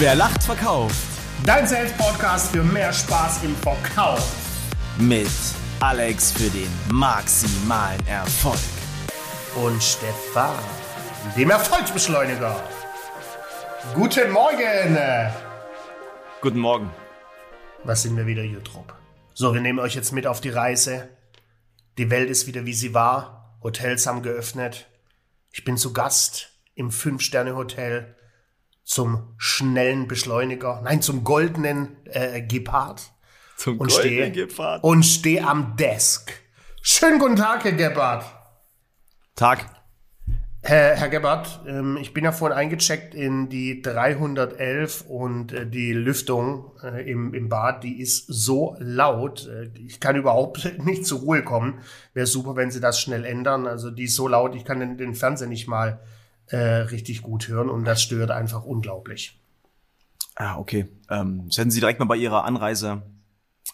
Wer lacht, verkauft. Dein Sales-Podcast für mehr Spaß im Verkauf. Mit Alex für den maximalen Erfolg. Und Stefan, dem Erfolgsbeschleuniger. Guten Morgen. Guten Morgen. Was sind wir wieder hier, Trupp? So, wir nehmen euch jetzt mit auf die Reise. Die Welt ist wieder wie sie war. Hotels haben geöffnet. Ich bin zu Gast im Fünf-Sterne-Hotel zum schnellen Beschleuniger, nein, zum goldenen äh, Gepard. Zum und goldenen stehe Gepard. und stehe am Desk. Schönen guten Tag, Herr Gebhardt. Tag. Herr, Herr Gebhardt, ähm, ich bin ja vorhin eingecheckt in die 311 und äh, die Lüftung äh, im, im Bad, die ist so laut. Äh, ich kann überhaupt nicht zur Ruhe kommen. Wäre super, wenn Sie das schnell ändern. Also die ist so laut, ich kann den, den Fernseher nicht mal äh, richtig gut hören und das stört einfach unglaublich. Ah, okay. Ähm, das hätten Sie direkt mal bei Ihrer Anreise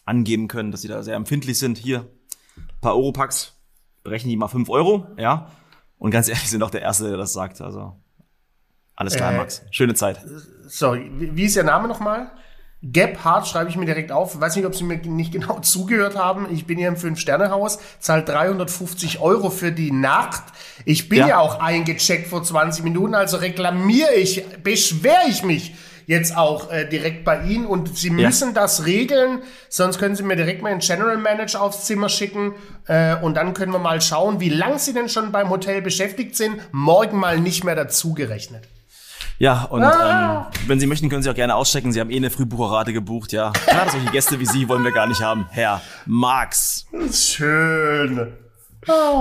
angeben können, dass Sie da sehr empfindlich sind. Hier, ein paar Europacks, berechnen die mal 5 Euro, ja. Und ganz ehrlich, Sie sind auch der Erste, der das sagt. Also, alles klar, Äh, Max. Schöne Zeit. Sorry, wie wie ist Ihr Name nochmal? Gebhardt schreibe ich mir direkt auf. Ich weiß nicht, ob Sie mir nicht genau zugehört haben. Ich bin hier im Fünf-Sterne-Haus, zahle 350 Euro für die Nacht. Ich bin ja. Ja. auch eingecheckt vor 20 Minuten, also reklamiere ich, beschwere ich mich jetzt auch äh, direkt bei Ihnen und Sie Ja. müssen das regeln, sonst können Sie mir direkt mal einen General Manager aufs Zimmer schicken äh, und dann können wir mal schauen, wie lang Sie denn schon beim Hotel beschäftigt sind. Morgen mal nicht mehr dazugerechnet. Ja, und Ah. ähm, wenn Sie möchten, können Sie auch gerne auschecken. Sie haben eh eine Frühbucherrate gebucht, ja. Klar, solche Gäste wie Sie wollen wir gar nicht haben. Herr Max. Schön.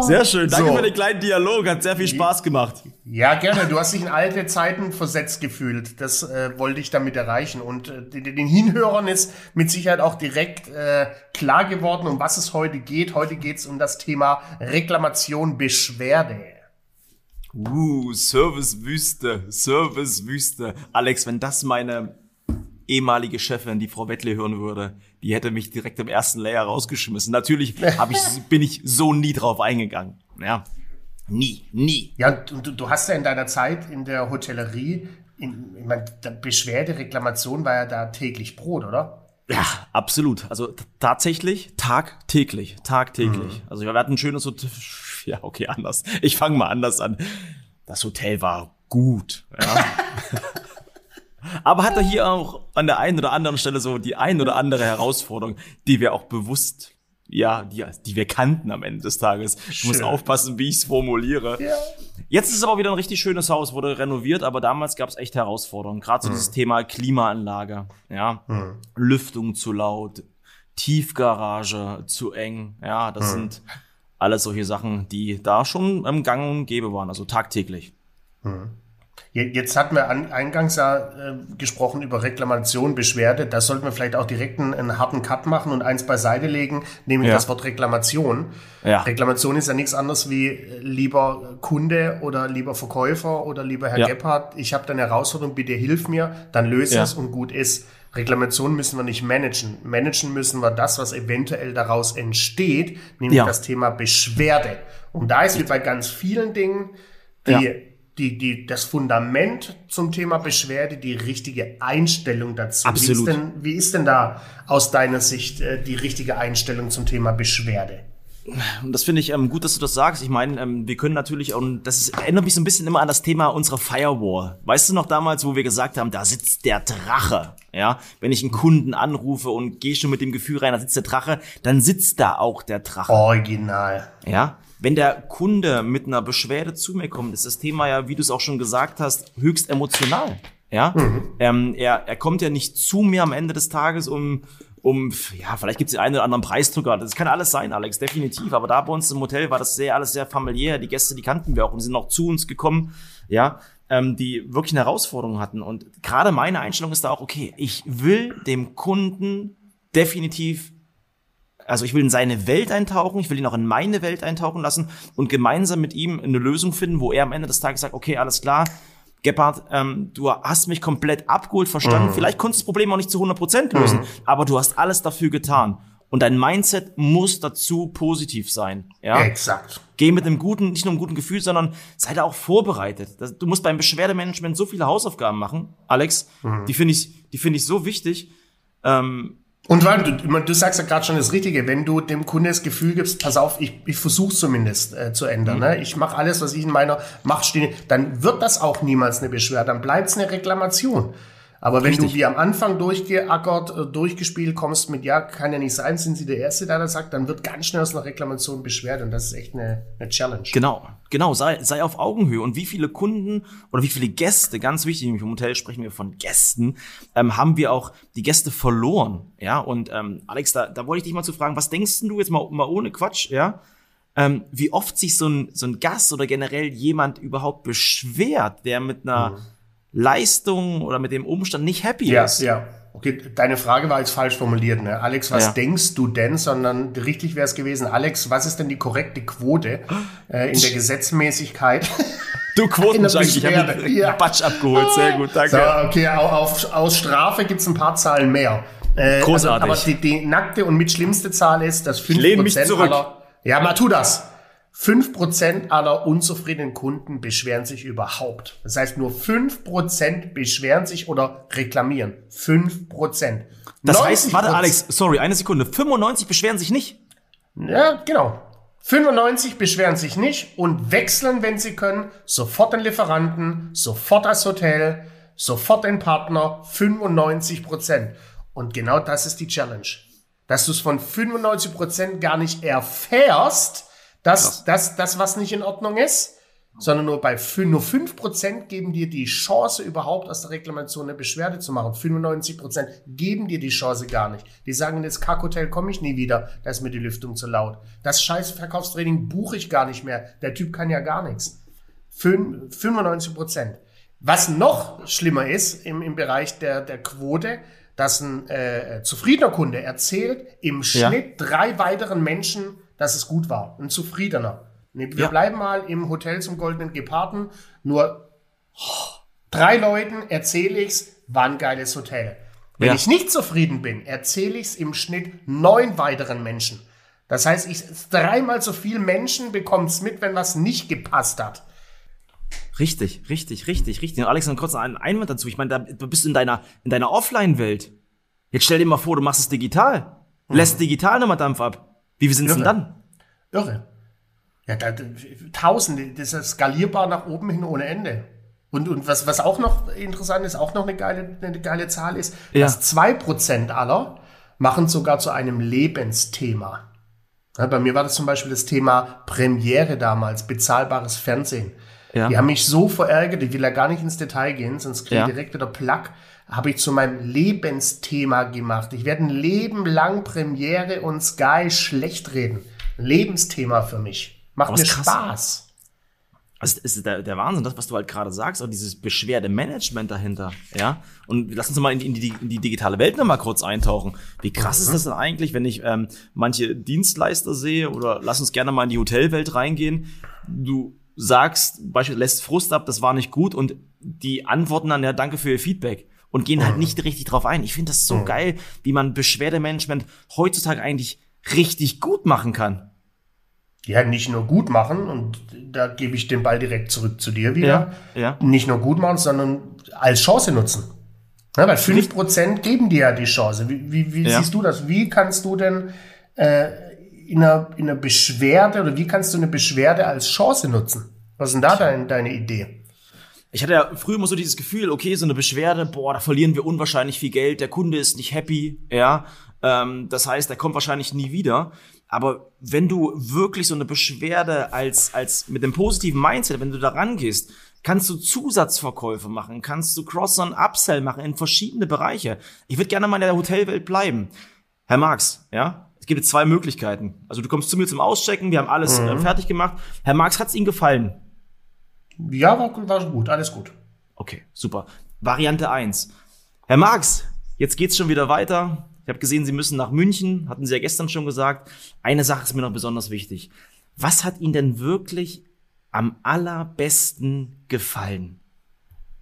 Sehr schön. Danke So. für den kleinen Dialog. Hat sehr viel Spaß gemacht. Ja, gerne. Du hast dich in alte Zeiten versetzt gefühlt. Das äh, wollte ich damit erreichen. Und äh, den, den Hinhörern ist mit Sicherheit auch direkt äh, klar geworden, um was es heute geht. Heute geht es um das Thema Reklamation, Beschwerde. Uh, Servicewüste, Servicewüste. Alex, wenn das meine ehemalige Chefin, die Frau Wettle, hören würde, die hätte mich direkt im ersten Layer rausgeschmissen. Natürlich hab ich, bin ich so nie drauf eingegangen. Ja, nie, nie. Ja, und du, du hast ja in deiner Zeit in der Hotellerie, in, ich meine, der Beschwerde, Reklamation war ja da täglich Brot, oder? Ja, absolut. Also tatsächlich tagtäglich, tagtäglich. Also wir hatten ein schönes Hotel. Ja, okay, anders. Ich fange mal anders an. Das Hotel war gut. Ja. Aber hatte hier auch an der einen oder anderen Stelle so die ein oder andere Herausforderung, die wir auch bewusst, ja, die, die wir kannten am Ende des Tages. Ich muss Schön. aufpassen, wie ich es formuliere. Ja. Jetzt ist es aber wieder ein richtig schönes Haus, wurde renoviert, aber damals gab es echt Herausforderungen. Gerade so dieses Thema Klimaanlage, ja, Lüftung zu laut, Tiefgarage zu eng, ja, das sind alles solche Sachen, die da schon im Gang und Gäbe waren, also tagtäglich. Je- Jetzt hatten wir an, eingangs ja äh, gesprochen über Reklamation, Beschwerde. Da sollten wir vielleicht auch direkt einen, einen harten Cut machen und eins beiseite legen, nämlich Ja. das Wort Reklamation. Ja. Reklamation ist ja nichts anderes wie äh, lieber Kunde oder lieber Verkäufer oder lieber Herr Ja. Gebhardt, ich habe da eine Herausforderung, bitte hilf mir, dann löse es und gut ist. Reklamation müssen wir nicht managen. Managen müssen wir das, was eventuell daraus entsteht, nämlich Ja. das Thema Beschwerde. Und da ist wie bei ganz vielen Dingen die. Die, die, das Fundament zum Thema Beschwerde, die richtige Einstellung dazu. Absolut. Wie ist denn, wie ist denn da aus deiner Sicht äh, die richtige Einstellung zum Thema Beschwerde? Und das finde ich ähm, gut, dass du das sagst. Ich meine, ähm, wir können natürlich, und das ist, erinnert mich so ein bisschen immer an das Thema unserer Firewall. Weißt du noch damals, wo wir gesagt haben, da sitzt der Drache. Ja, wenn ich einen Kunden anrufe und gehe schon mit dem Gefühl rein, da sitzt der Drache, dann sitzt da auch der Drache. Original. Ja, wenn der Kunde mit einer Beschwerde zu mir kommt, ist das Thema ja, wie du es auch schon gesagt hast, höchst emotional. Ja, ähm, er, er kommt ja nicht zu mir am Ende des Tages, um, um, ja, vielleicht gibt es den einen oder anderen Preisdrucker. Das kann alles sein, Alex, definitiv. Aber da bei uns im Hotel war das sehr, alles sehr familiär. Die Gäste, die kannten wir auch und sind auch zu uns gekommen, ja, ähm, die wirklich eine Herausforderung hatten. Und gerade meine Einstellung ist da auch, okay, ich will dem Kunden definitiv also ich will in seine Welt eintauchen, ich will ihn auch in meine Welt eintauchen lassen und gemeinsam mit ihm eine Lösung finden, wo er am Ende des Tages sagt, okay, alles klar, Gebhardt, ähm, du hast mich komplett abgeholt, verstanden. Vielleicht konntest du das Problem auch nicht zu 100% lösen, aber du hast alles dafür getan. Und dein Mindset muss dazu positiv sein. Ja? Exakt. Geh mit einem guten, nicht nur einem guten Gefühl, sondern sei da auch vorbereitet. Das, du musst beim Beschwerdemanagement so viele Hausaufgaben machen, Alex. Mhm. Die finde ich, die finde ich so wichtig. Ähm, und weil du, du sagst ja gerade schon das Richtige, wenn du dem Kunde das Gefühl gibst, pass auf, ich, ich versuche zumindest äh, zu ändern, mhm. ne? ich mache alles, was ich in meiner Macht stehe, dann wird das auch niemals eine Beschwerde, dann bleibt es eine Reklamation. Aber wenn Richtig. du wie am Anfang durchgeackert, äh, durchgespielt kommst mit, ja, kann ja nicht sein, sind sie der Erste, der das sagt, dann wird ganz schnell aus einer Reklamation beschwert und das ist echt eine, eine Challenge. Genau, genau, sei, sei auf Augenhöhe. Und wie viele Kunden oder wie viele Gäste, ganz wichtig, im Hotel sprechen wir von Gästen, ähm, haben wir auch die Gäste verloren. Ja, und ähm, Alex, da, da wollte ich dich mal zu fragen, was denkst du jetzt mal, mal ohne Quatsch, ja? Ähm, wie oft sich so ein, so ein Gast oder generell jemand überhaupt beschwert, der mit einer mhm Leistung oder mit dem Umstand nicht happy ja, ist. Ja, okay, deine Frage war jetzt falsch formuliert, ne? Alex, was ja. denkst du denn? Sondern richtig wäre es gewesen, Alex, was ist denn die korrekte Quote äh, in der Gesetzmäßigkeit? Du Quotenjunkie, ich habe den ja. Batsch abgeholt, sehr gut, danke. So, okay, auf, aus Strafe gibt's ein paar Zahlen mehr. Äh, Großartig. Also, aber die, die nackte und mit schlimmste Zahl ist, dass 5% aller... Ja, mal tu das. 5% aller unzufriedenen Kunden beschweren sich überhaupt. Das heißt, nur 5% beschweren sich oder reklamieren. 5%. Das heißt, warte Alex, sorry, eine Sekunde. 95 beschweren sich nicht? Ja, genau. 95 beschweren sich nicht und wechseln, wenn sie können, sofort den Lieferanten, sofort das Hotel, sofort den Partner, 95% Und genau das ist die Challenge. Dass du es von 95% gar nicht erfährst, das, das, das, was nicht in Ordnung ist, sondern nur bei nur 5% geben dir die Chance, überhaupt aus der Reklamation eine Beschwerde zu machen. 95% geben dir die Chance gar nicht. Die sagen, ins Kackhotel komme ich nie wieder, da ist mir die Lüftung zu laut. Das scheiß Verkaufstraining buche ich gar nicht mehr. Der Typ kann ja gar nichts. 95%. Was noch schlimmer ist im, im Bereich der, der Quote, dass ein äh, zufriedener Kunde erzählt im Schnitt ja. drei weiteren Menschen, dass es gut war. Ein zufriedener. Wir ja. bleiben mal im Hotel zum Goldenen Geparden. Nur drei Leuten erzähle ich's, war ein geiles Hotel. Wenn ja. ich nicht zufrieden bin, erzähle ich's im Schnitt neun weiteren Menschen. Das heißt, ich dreimal so viel Menschen bekommt's mit, wenn was nicht gepasst hat. Richtig, richtig, richtig, richtig. Und Alex, noch kurz einen Einwand dazu. Ich meine, da, du bist in deiner, in deiner Offline-Welt. Jetzt stell dir mal vor, du machst es digital. Lässt mhm. digital nochmal Dampf ab. Wie sind es denn dann? Irre. Ja, da, Tausende, das ist skalierbar nach oben hin ohne Ende. Und, und was, was auch noch interessant ist, auch noch eine geile, eine geile Zahl ist, ja. dass zwei Prozent aller machen sogar zu einem Lebensthema. Ja, bei mir war das zum Beispiel das Thema Premiere damals, bezahlbares Fernsehen. Ja. Die haben mich so verärgert, ich will ja gar nicht ins Detail gehen, sonst kriege ich ja. direkt wieder Plack habe ich zu meinem Lebensthema gemacht. Ich werde ein Leben lang Premiere und Sky schlecht reden. Lebensthema für mich. Macht mir krass. Spaß. Das ist der, der Wahnsinn, das, was du halt gerade sagst, auch dieses Beschwerdemanagement dahinter, ja. Und lass uns mal in die, in die, in die digitale Welt nochmal kurz eintauchen. Wie krass mhm. ist das denn eigentlich, wenn ich ähm, manche Dienstleister sehe oder lass uns gerne mal in die Hotelwelt reingehen. Du sagst, beispielsweise lässt Frust ab, das war nicht gut und die antworten dann, ja, danke für Ihr Feedback und gehen halt mhm. nicht richtig drauf ein. Ich finde das so mhm. geil, wie man Beschwerdemanagement heutzutage eigentlich richtig gut machen kann. Ja, nicht nur gut machen, und da gebe ich den Ball direkt zurück zu dir wieder. Ja, ja. Nicht nur gut machen, sondern als Chance nutzen. Ja, weil 5% geben dir ja die Chance. Wie, wie, wie ja. siehst du das? Wie kannst du denn äh, in, einer, in einer Beschwerde oder wie kannst du eine Beschwerde als Chance nutzen? Was ist denn da dein, deine Idee? Ich hatte ja früher immer so dieses Gefühl, okay, so eine Beschwerde, boah, da verlieren wir unwahrscheinlich viel Geld, der Kunde ist nicht happy, ja. Ähm, das heißt, er kommt wahrscheinlich nie wieder. Aber wenn du wirklich so eine Beschwerde als, als mit dem positiven Mindset, wenn du da rangehst, kannst du Zusatzverkäufe machen, kannst du Cross- und Upsell machen in verschiedene Bereiche. Ich würde gerne mal in der Hotelwelt bleiben. Herr Marx, ja, es gibt zwei Möglichkeiten. Also du kommst zu mir zum Auschecken, wir haben alles äh, mhm. fertig gemacht. Herr Marx, hat es Ihnen gefallen? Ja, war, war gut, alles gut. Okay, super. Variante 1. Herr Marx, jetzt geht's schon wieder weiter. Ich habe gesehen, Sie müssen nach München, hatten Sie ja gestern schon gesagt. Eine Sache ist mir noch besonders wichtig. Was hat Ihnen denn wirklich am allerbesten gefallen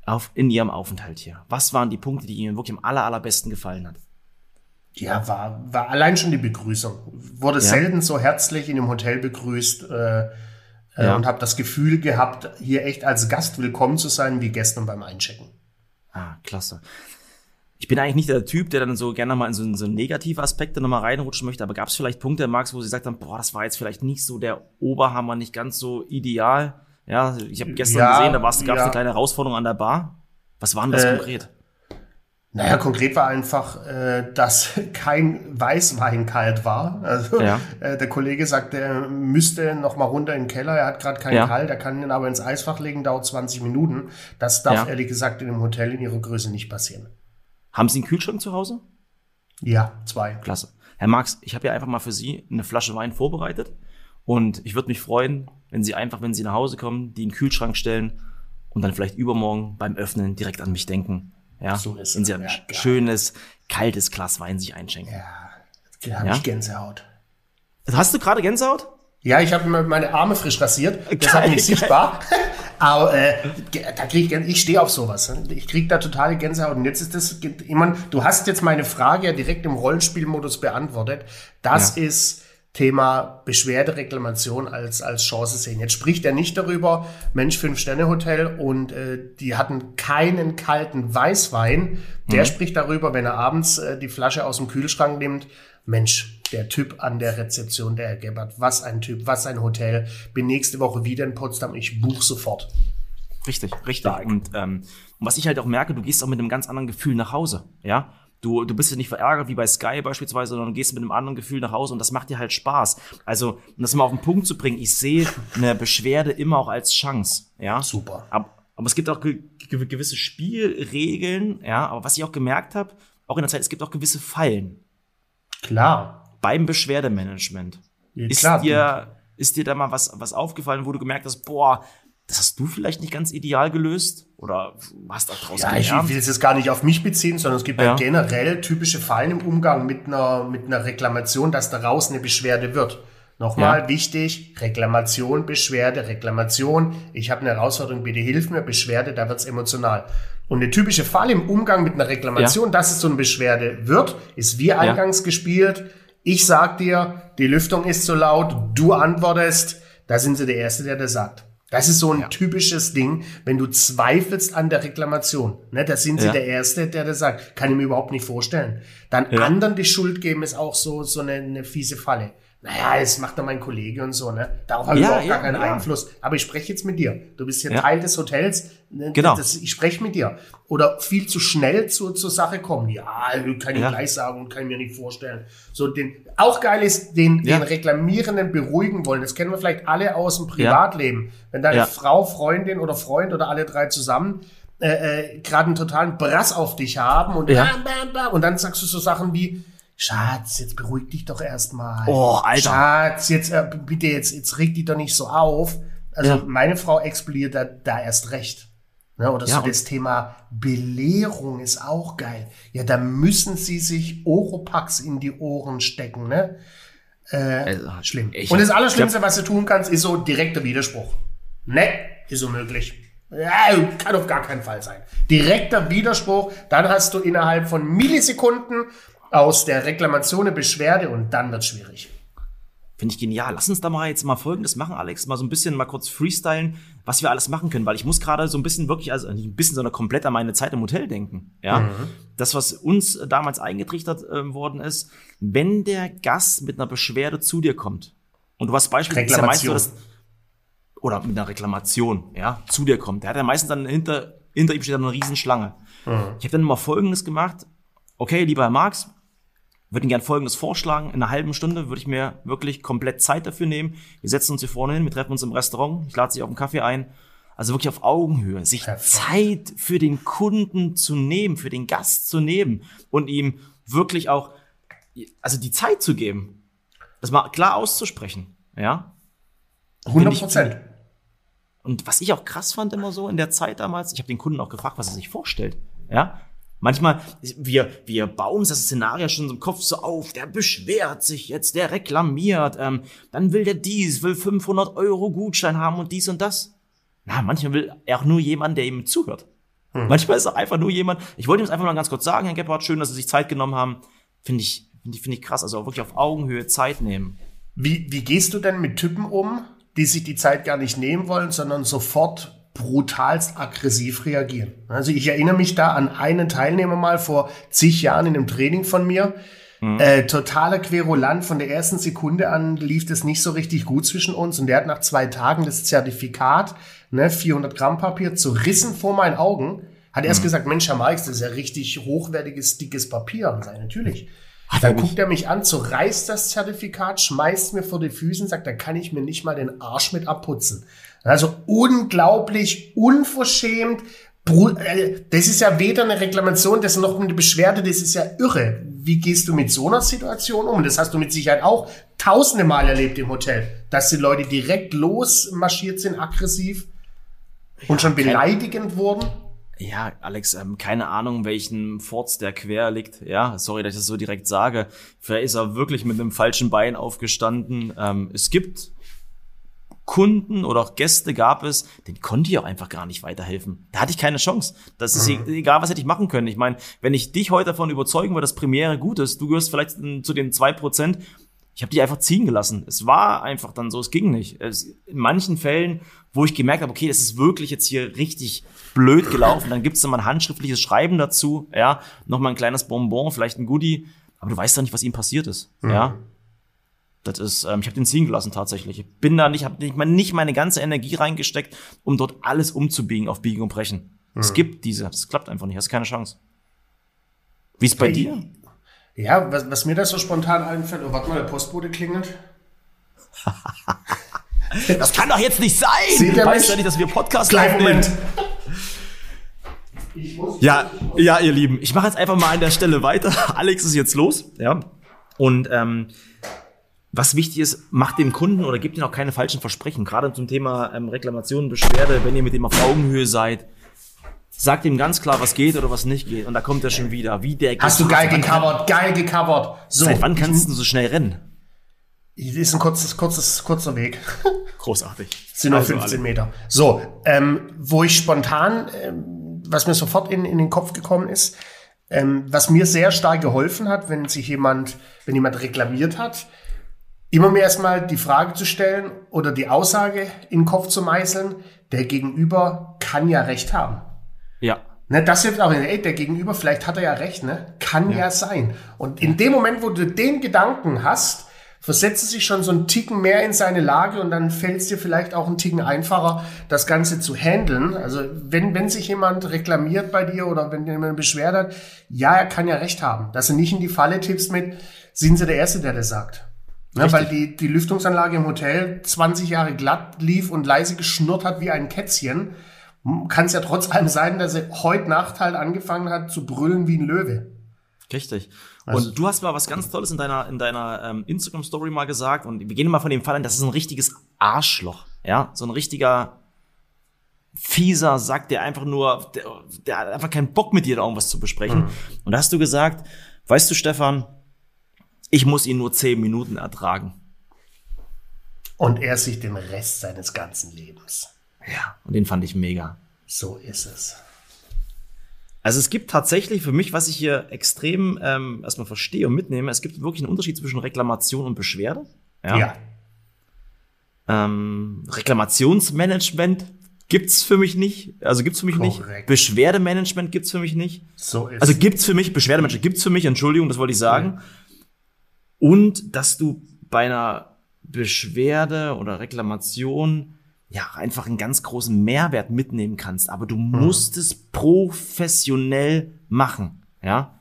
auf, in Ihrem Aufenthalt hier? Was waren die Punkte, die Ihnen wirklich am aller, allerbesten gefallen hat? Ja, war, war allein schon die Begrüßung. Wurde ja. selten so herzlich in dem Hotel begrüßt äh, ja. und habe das Gefühl gehabt, hier echt als Gast willkommen zu sein, wie gestern beim Einchecken. Ah, klasse. Ich bin eigentlich nicht der Typ, der dann so gerne mal in so, so negative Aspekte nochmal reinrutschen möchte, aber gab es vielleicht Punkte, Max, wo Sie gesagt haben, boah, das war jetzt vielleicht nicht so der Oberhammer, nicht ganz so ideal. Ja, ich habe gestern ja, gesehen, da gab es ja. eine kleine Herausforderung an der Bar. Was war denn das äh, konkret? Naja, konkret war einfach, äh, dass kein Weißwein kalt war. Also ja. äh, der Kollege sagte, er müsste noch mal runter in den Keller. Er hat gerade keinen ja. kalt, er kann ihn aber ins Eisfach legen, dauert 20 Minuten. Das darf ja. ehrlich gesagt in einem Hotel in ihrer Größe nicht passieren. Haben Sie einen Kühlschrank zu Hause? Ja, zwei. Klasse. Herr Marx, ich habe ja einfach mal für Sie eine Flasche Wein vorbereitet. Und ich würde mich freuen, wenn Sie einfach, wenn Sie nach Hause kommen, die in den Kühlschrank stellen und dann vielleicht übermorgen beim Öffnen direkt an mich denken ja, so ist wenn sie ein ja, schönes, kaltes Glas Wein sich einschenken. Ja, da habe ja? ich Gänsehaut. Hast du gerade Gänsehaut? Ja, ich habe meine Arme frisch rasiert, deshalb nicht sichtbar. Aber äh, da krieg ich, ich stehe auf sowas. Ich krieg da totale Gänsehaut. Und jetzt ist das, ich mein, du hast jetzt meine Frage ja direkt im Rollenspielmodus beantwortet. Das ja. ist Thema Beschwerde, Reklamation als, als Chance sehen. Jetzt spricht er nicht darüber, Mensch, Fünf-Sterne-Hotel und äh, die hatten keinen kalten Weißwein. Der mhm. spricht darüber, wenn er abends äh, die Flasche aus dem Kühlschrank nimmt. Mensch, der Typ an der Rezeption, der Herr Gebhardt, was ein Typ, was ein Hotel. Bin nächste Woche wieder in Potsdam, ich buche sofort. Richtig, richtig. Und, ähm, und was ich halt auch merke, du gehst auch mit einem ganz anderen Gefühl nach Hause, ja. Du, du bist ja nicht verärgert wie bei Sky beispielsweise, sondern gehst mit einem anderen Gefühl nach Hause und das macht dir halt Spaß. Also, um das mal auf den Punkt zu bringen, ich sehe eine Beschwerde immer auch als Chance. Ja. Super. Aber, aber es gibt auch ge gewisse Spielregeln, ja, aber was ich auch gemerkt habe, auch in der Zeit, es gibt auch gewisse Fallen. Klar. Beim Beschwerdemanagement. Ja, ist klar. dir, ist dir da mal was, was aufgefallen, wo du gemerkt hast, boah, das hast du vielleicht nicht ganz ideal gelöst? Oder hast du daraus ja, gelernt? ich will es jetzt gar nicht auf mich beziehen, sondern es gibt ja. generell typische Fallen im Umgang mit einer, mit einer Reklamation, dass daraus eine Beschwerde wird. Nochmal ja. wichtig, Reklamation, Beschwerde, Reklamation. Ich habe eine Herausforderung, bitte hilf mir, Beschwerde, da wird's emotional. Und eine typische Fall im Umgang mit einer Reklamation, ja. dass es so eine Beschwerde wird, ist wie eingangs ja. gespielt. Ich sag dir, die Lüftung ist zu laut, du antwortest, da sind sie der Erste, der das sagt. Das ist so ein ja. typisches Ding, wenn du zweifelst an der Reklamation. Ne, da sind sie ja. der Erste, der das sagt. Kann ich mir überhaupt nicht vorstellen. Dann ja. anderen die Schuld geben, ist auch so, so eine, eine fiese Falle naja, es macht doch mein Kollege und so, ne? Darauf habe ich ja, auch gar keinen ja. Einfluss. Aber ich spreche jetzt mit dir. Du bist hier ja. Teil des Hotels. Ne? Genau. Das, ich spreche mit dir. Oder viel zu schnell zu, zur Sache kommen. Ja, kann ich gleich sagen und kann ich mir nicht vorstellen. So, den, auch geil ist, den, den Reklamierenden beruhigen wollen. Das kennen wir vielleicht alle aus dem Privatleben. Wenn deine Frau, Freundin oder Freund oder alle drei zusammen äh, äh, gerade einen totalen Brass auf dich haben und, bam, bam, bam, und dann sagst du so Sachen wie, Schatz, jetzt beruhig dich doch erstmal. Oh, Alter. Schatz, jetzt äh, bitte, jetzt, jetzt reg dich doch nicht so auf. Also ja. meine Frau explodiert da, da erst recht. Ne, oder ja, so das Thema Belehrung ist auch geil. Ja, da müssen sie sich Oropax in die Ohren stecken, ne? Äh, also, schlimm. Ich, Und das Allerschlimmste, was du tun kannst, ist so direkter Widerspruch. Ne, ist unmöglich. Ja, kann auf gar keinen Fall sein. Direkter Widerspruch, dann hast du innerhalb von Millisekunden aus der Reklamation eine Beschwerde und dann wird schwierig. Finde ich genial. Lass uns da mal jetzt mal Folgendes machen, Alex. Mal so ein bisschen mal kurz freestylen, was wir alles machen können, weil ich muss gerade so ein bisschen wirklich, also nicht ein bisschen, sondern komplett an meine Zeit im Hotel denken. Ja, mhm. das, was uns damals eingetrichtert äh, worden ist, wenn der Gast mit einer Beschwerde zu dir kommt und du hast beispielsweise ja meistens das, oder mit einer Reklamation, ja, zu dir kommt, der hat ja meistens dann hinter hinter ihm steht dann eine Riesenschlange. Mhm. Ich habe dann mal Folgendes gemacht. Okay, lieber Herr Marx, würde Ihnen gerne Folgendes vorschlagen. In einer halben Stunde würde ich mir wirklich komplett Zeit dafür nehmen. Wir setzen uns hier vorne hin, wir treffen uns im Restaurant, ich lade Sie auf einen Kaffee ein. Also wirklich auf Augenhöhe, sich Perfekt. Zeit für den Kunden zu nehmen, für den Gast zu nehmen und ihm wirklich auch, also die Zeit zu geben, das mal klar auszusprechen, ja. 100 Prozent. Und was ich auch krass fand immer so in der Zeit damals, ich habe den Kunden auch gefragt, was er sich vorstellt, ja. Manchmal, wir, wir bauen das Szenario schon im Kopf so auf, der beschwert sich jetzt, der reklamiert, ähm, dann will der dies, will 500 Euro Gutschein haben und dies und das. Na, manchmal will er auch nur jemand, der ihm zuhört. Hm. Manchmal ist er einfach nur jemand, ich wollte ihm das einfach mal ganz kurz sagen, Herr Gebhardt, schön, dass Sie sich Zeit genommen haben. finde ich, finde ich, finde ich krass. Also wirklich auf Augenhöhe Zeit nehmen. Wie, wie gehst du denn mit Typen um, die sich die Zeit gar nicht nehmen wollen, sondern sofort brutalst aggressiv reagieren? Also ich erinnere mich da an einen Teilnehmer mal vor zig Jahren in einem Training von mir. Mhm. Äh, totaler Querulant. Von der ersten Sekunde an lief das nicht so richtig gut zwischen uns und der hat nach zwei Tagen das Zertifikat, ne, 400 Gramm Papier, zerrissen vor meinen Augen. Hat erst mhm. gesagt, Mensch, Herr Marx, das ist ja richtig hochwertiges, dickes Papier. Und sage, natürlich. Dann guckt er mich an, zerreißt das Zertifikat, schmeißt mir vor die Füße und sagt, da kann ich mir nicht mal den Arsch mit abputzen. Also unglaublich unverschämt. Äh, das ist ja weder eine Reklamation, das ist noch eine Beschwerde, das ist ja irre. Wie gehst du mit so einer Situation um? Das hast du mit Sicherheit auch tausende Mal erlebt im Hotel, dass die Leute direkt losmarschiert sind, aggressiv und schon beleidigend wurden. Ja, Alex, ähm, keine Ahnung, welchen Forts der quer liegt. Ja, sorry, dass ich das so direkt sage. Vielleicht ist er wirklich mit einem falschen Bein aufgestanden. Ähm, es gibt Kunden oder auch Gäste gab es, denen konnte ich auch einfach gar nicht weiterhelfen. Da hatte ich keine Chance. Das ist mhm. egal, was hätte ich machen können. Ich meine, wenn ich dich heute davon überzeugen würde, dass Premiere gut ist, du gehörst vielleicht zu den zwei Prozent, ich habe dich einfach ziehen gelassen. Es war einfach dann so, es ging nicht. Es, in manchen Fällen, wo ich gemerkt habe, okay, das ist wirklich jetzt hier richtig blöd gelaufen, dann gibt es mal ein handschriftliches Schreiben dazu, ja, nochmal ein kleines Bonbon, vielleicht ein Goodie, aber du weißt doch nicht, was ihm passiert ist, mhm. ja. Das ist, ähm, ich habe den ziehen gelassen tatsächlich. Ich bin da nicht, habe nicht, nicht meine ganze Energie reingesteckt, um dort alles umzubiegen auf Biegen und Brechen. Mhm. Es gibt diese, das klappt einfach nicht, hast keine Chance. Wie ist bei hey, dir? Ja, was, was mir da so spontan einfällt, oh, warte mal, der Postbote klingelt. das kann doch jetzt nicht sein! Sieht du weißt ja nicht, dass wir Podcast Kleinen Moment. Ja, ja, ihr Lieben, ich mache jetzt einfach mal an der Stelle weiter. Alex ist jetzt los, ja. Und ähm, was wichtig ist, macht dem Kunden oder gebt ihm auch keine falschen Versprechen. Gerade zum Thema ähm, Reklamation, Beschwerde, wenn ihr mit dem auf Augenhöhe seid, sagt ihm ganz klar, was geht oder was nicht geht. Und da kommt er schon wieder. Wie der Hast du geil gecovert, geil gecovert. So. Seit wann kannst du so schnell rennen? Das ist ein kurzes, kurzes, kurzer Weg. Großartig. Sind nur also 15 alle. Meter. So, ähm, wo ich spontan, ähm, was mir sofort in, in den Kopf gekommen ist, ähm, was mir sehr stark geholfen hat, wenn sich jemand, wenn jemand reklamiert hat, immer mir erstmal die Frage zu stellen oder die Aussage in den Kopf zu meißeln, der Gegenüber kann ja recht haben. Ja. Ne, das hilft auch, ey, der Gegenüber, vielleicht hat er ja recht, ne? Kann ja, ja sein. Und in dem Moment, wo du den Gedanken hast, versetze sich schon so einen Ticken mehr in seine Lage und dann fällt es dir vielleicht auch einen Ticken einfacher, das Ganze zu handeln. Also wenn, wenn sich jemand reklamiert bei dir oder wenn jemand beschwert hat, ja, er kann ja recht haben. Dass du nicht in die Falle tippst mit, sind sie der Erste, der das sagt. Ja, weil die, die Lüftungsanlage im Hotel 20 Jahre glatt lief und leise geschnurrt hat wie ein Kätzchen, kann es ja trotz allem sein, dass er heute Nacht halt angefangen hat zu brüllen wie ein Löwe. Richtig. Also, und du hast mal was ganz Tolles in deiner, in deiner ähm, Instagram-Story mal gesagt. Und wir gehen mal von dem Fall an, das ist ein richtiges Arschloch. Ja, so ein richtiger fieser Sack, der einfach nur, der, der hat einfach keinen Bock mit dir da irgendwas zu besprechen. Mhm. Und da hast du gesagt, weißt du, Stefan, ich muss ihn nur zehn Minuten ertragen. Und er sich den Rest seines ganzen Lebens. Ja, und den fand ich mega. So ist es. Also es gibt tatsächlich für mich, was ich hier extrem ähm, erstmal verstehe und mitnehme, es gibt wirklich einen Unterschied zwischen Reklamation und Beschwerde. Ja. ja. Ähm, Reklamationsmanagement gibt's für mich nicht. Also gibt's für mich Korrekt. nicht. Beschwerdemanagement gibt's für mich nicht. So ist Also gibt's für mich, Beschwerdemanagement gibt's für mich, Entschuldigung, das wollte ich sagen. Ja und dass du bei einer Beschwerde oder Reklamation ja einfach einen ganz großen Mehrwert mitnehmen kannst, aber du mhm. musst es professionell machen, ja?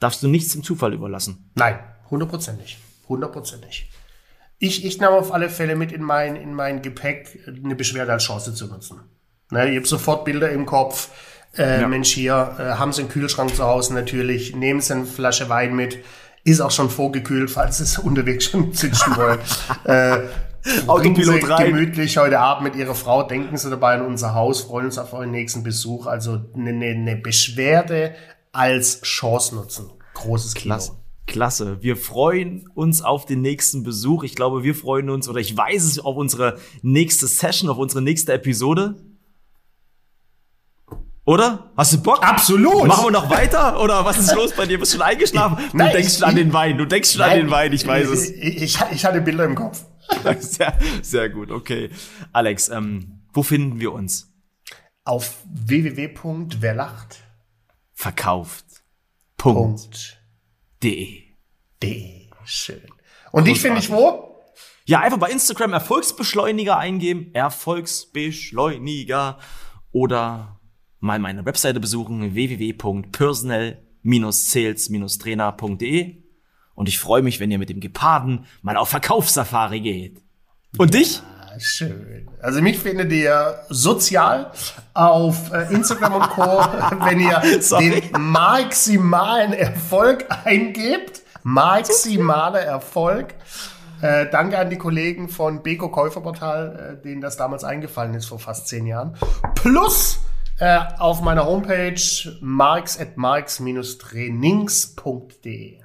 Darfst du nichts dem Zufall überlassen? Nein, hundertprozentig, hundertprozentig. Ich, ich nahm auf alle Fälle mit in mein, in mein Gepäck, eine Beschwerde als Chance zu nutzen. Ne, ich habe sofort Bilder im Kopf. Äh, ja. Mensch, hier äh, haben Sie einen Kühlschrank zu Hause natürlich, nehmen Sie eine Flasche Wein mit, ist auch schon vorgekühlt, falls es unterwegs schon zischen wollt. äh, Autopilot rein. gemütlich heute Abend mit Ihrer Frau, denken Sie dabei an unser Haus, freuen uns auf euren nächsten Besuch. Also eine, eine Beschwerde als Chance nutzen. Großes Klasse. Kino. Klasse. Wir freuen uns auf den nächsten Besuch. Ich glaube, wir freuen uns, oder ich weiß es, auf unsere nächste Session, auf unsere nächste Episode. Oder? Hast du Bock? Absolut. Machen wir noch weiter? Oder was ist los bei dir? Bist du schon eingeschlafen? Du Nein, denkst schon an den Wein. Du denkst schon an den Wein, ich weiß es. Ich, ich, ich hatte Bilder im Kopf. Sehr, sehr gut, okay. Alex, ähm, wo finden wir uns? Auf www.werlacht. Verkauft. Punkt. De. De. Schön. Und dich finde ich wo? Ja, einfach bei Instagram Erfolgsbeschleuniger eingeben. Erfolgsbeschleuniger. Oder mal meine Webseite besuchen. www.personal-sales-trainer.de. Und ich freue mich, wenn ihr mit dem Geparden mal auf Verkaufssafari geht. Und dich? Ah, Schön. Also mich findet ihr sozial auf äh, Instagram und Co., wenn ihr Sorry. den maximalen Erfolg eingebt. Maximaler Erfolg. Äh, danke an die Kollegen von Beko Käuferportal, äh, denen das damals eingefallen ist vor fast zehn Jahren. Plus äh, auf meiner Homepage marx at marx-trainings.de.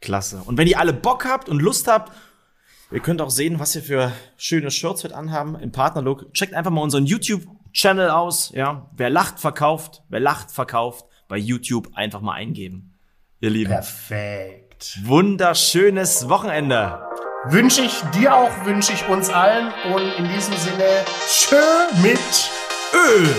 Klasse. Und wenn ihr alle Bock habt und Lust habt, ihr könnt auch sehen, was wir für schöne Shirts heute anhaben im Partnerlook. Checkt einfach mal unseren YouTube-Channel aus. Ja, wer lacht, verkauft. Wer lacht, verkauft. Bei YouTube einfach mal eingeben. Ihr Lieben. Perfekt. Wunderschönes Wochenende. Wünsche ich dir auch, wünsche ich uns allen und in diesem Sinne, tschö mit Öl.